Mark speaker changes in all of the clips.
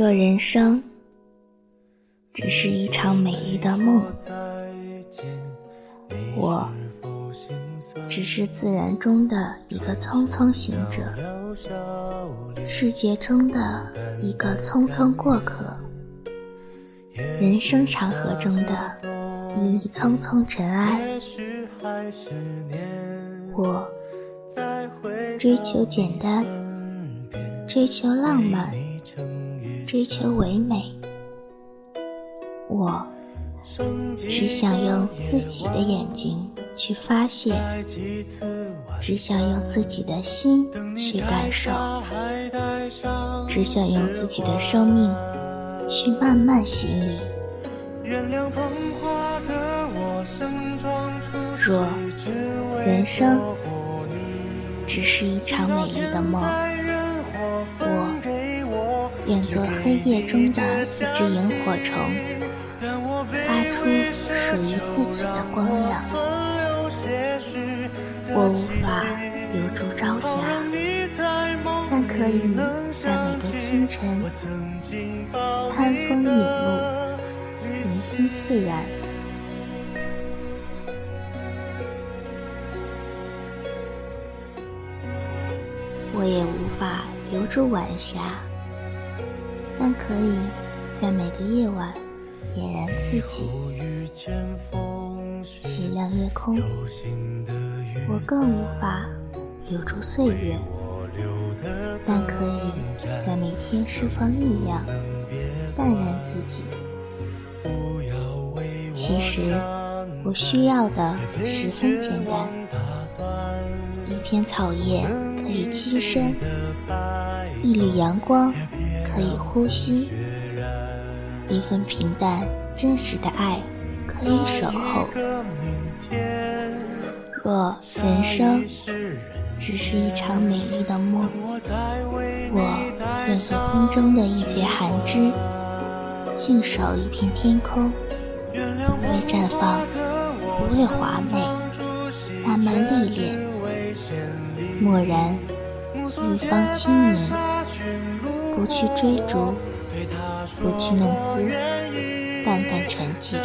Speaker 1: 若人生只是一场美丽的梦，我只是自然中的一个匆匆行者，世界中的一个匆匆过客，人生长河中的一粒匆匆尘埃。我追求简单，追求浪漫。追求唯美，我只想用自己的眼睛去发现，只想用自己的心去感受，只想用自己的生命去慢慢洗礼。若人生只是一场美丽的梦。愿做黑夜中的一只萤火虫，发出属于自己的光亮。我无法留住朝霞，但可以在每个清晨餐风饮露，聆听自然。我也无法留住晚霞。但可以在每个夜晚点燃自己，洗亮夜空。我更无法留住岁月，但可以在每天释放力量，淡然自己。其实我需要的十分简单：一片草叶可以栖身，一缕阳光。可以呼吸，一份平淡真实的爱可以守候。若人生只是一场美丽的梦，我愿做风中的一截寒枝，静守一片天空，不为绽放，不为华美，慢慢历练，蓦然一方清明。不去追逐，不去弄姿，淡淡沉寂，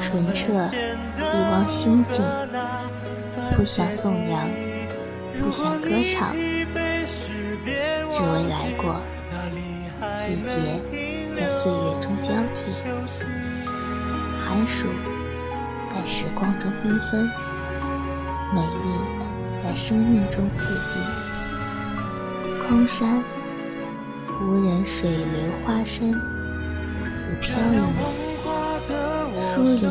Speaker 1: 纯澈一汪心境。不想颂扬，不想歌唱，只为来过。季节在岁月中交替，寒暑在时光中缤纷，美丽在生命中次第。空山无人，水流花深，自飘零；疏林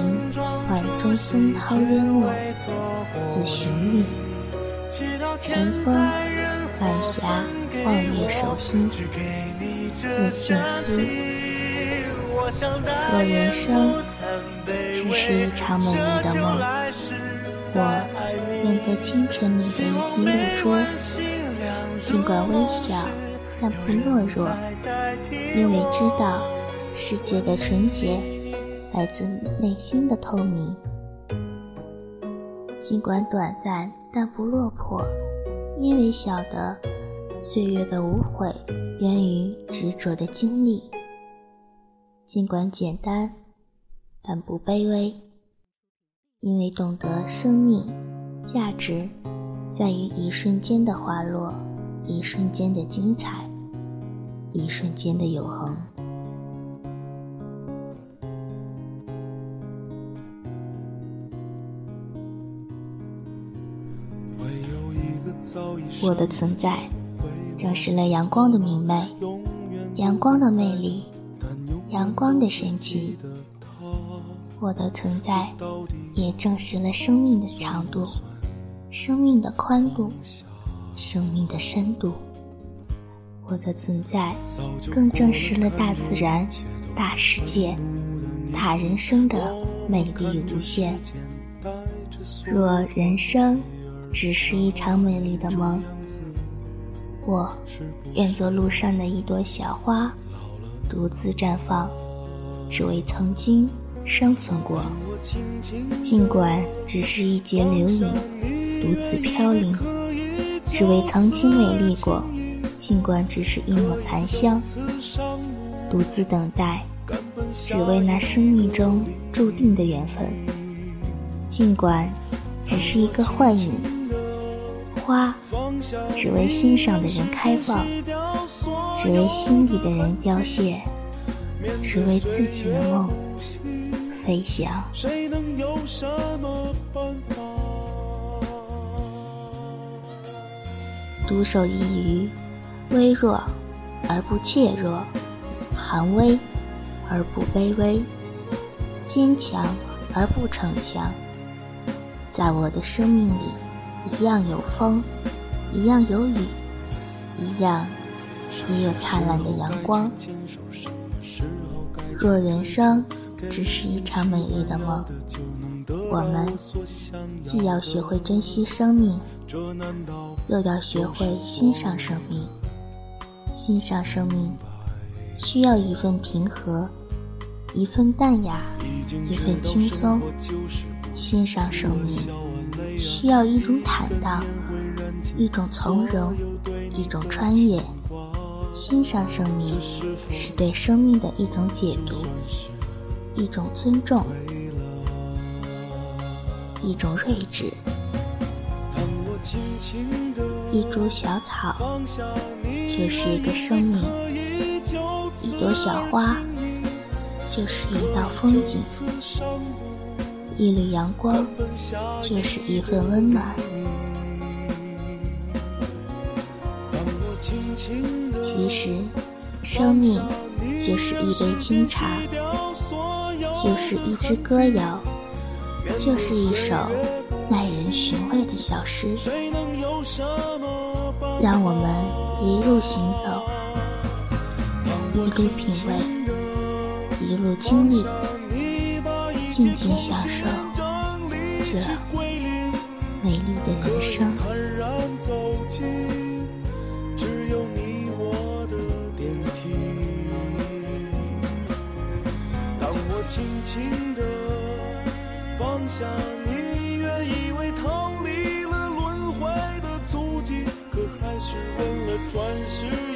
Speaker 1: 晚中松涛淹没，自寻觅。晨风晚霞望月守心，自静思。若人生只是一场美丽的梦，我愿做清晨里的一滴露珠。尽管微小，但不懦弱，因为知道世界的纯洁来自内心的透明。尽管短暂，但不落魄，因为晓得岁月的无悔源于执着的经历。尽管简单，但不卑微，因为懂得生命价值在于一瞬间的滑落。一瞬间的精彩，一瞬间的永恒。我的存在证实了阳光的明媚，阳光的魅力，阳光的神奇。我的存在也证实了生命的长度，生命的宽度。生命的深度，我的存在更证实了大自然、大世界、大人生的美丽无限。若人生只是一场美丽的梦，我愿做路上的一朵小花，独自绽放，只为曾经生存过。尽管只是一截流云，独自飘零。只为曾经美丽过，尽管只是一抹残香，独自等待，只为那生命中注定的缘分。尽管只是一个幻影，花只为欣赏的人开放，只为心底的人凋谢，只为自己的梦飞翔。独守一隅，微弱而不怯弱，寒微而不卑微，坚强而不逞强。在我的生命里，一样有风，一样有雨，一样也有灿烂的阳光。若人生只是一场美丽的梦，我们既要学会珍惜生命。又要学会欣赏生命，欣赏生命需要一份平和，一份淡雅，一份轻松；欣赏生命需要一种坦荡，一种从容，一种穿越；欣赏生命是对生命的一种解读，一种尊重，一种睿智。一株小草就是一个生命，一朵小花就是一道风景，一缕阳光就是一份温暖。其实，生命就是一杯清茶，就是一支歌谣，就是一首耐人寻味的小诗。让我们一路行走，一路品味，一路经历，静静享受这美丽的人生。轻轻地放下你，原以为逃离了轮回的足迹。可还是为了转世。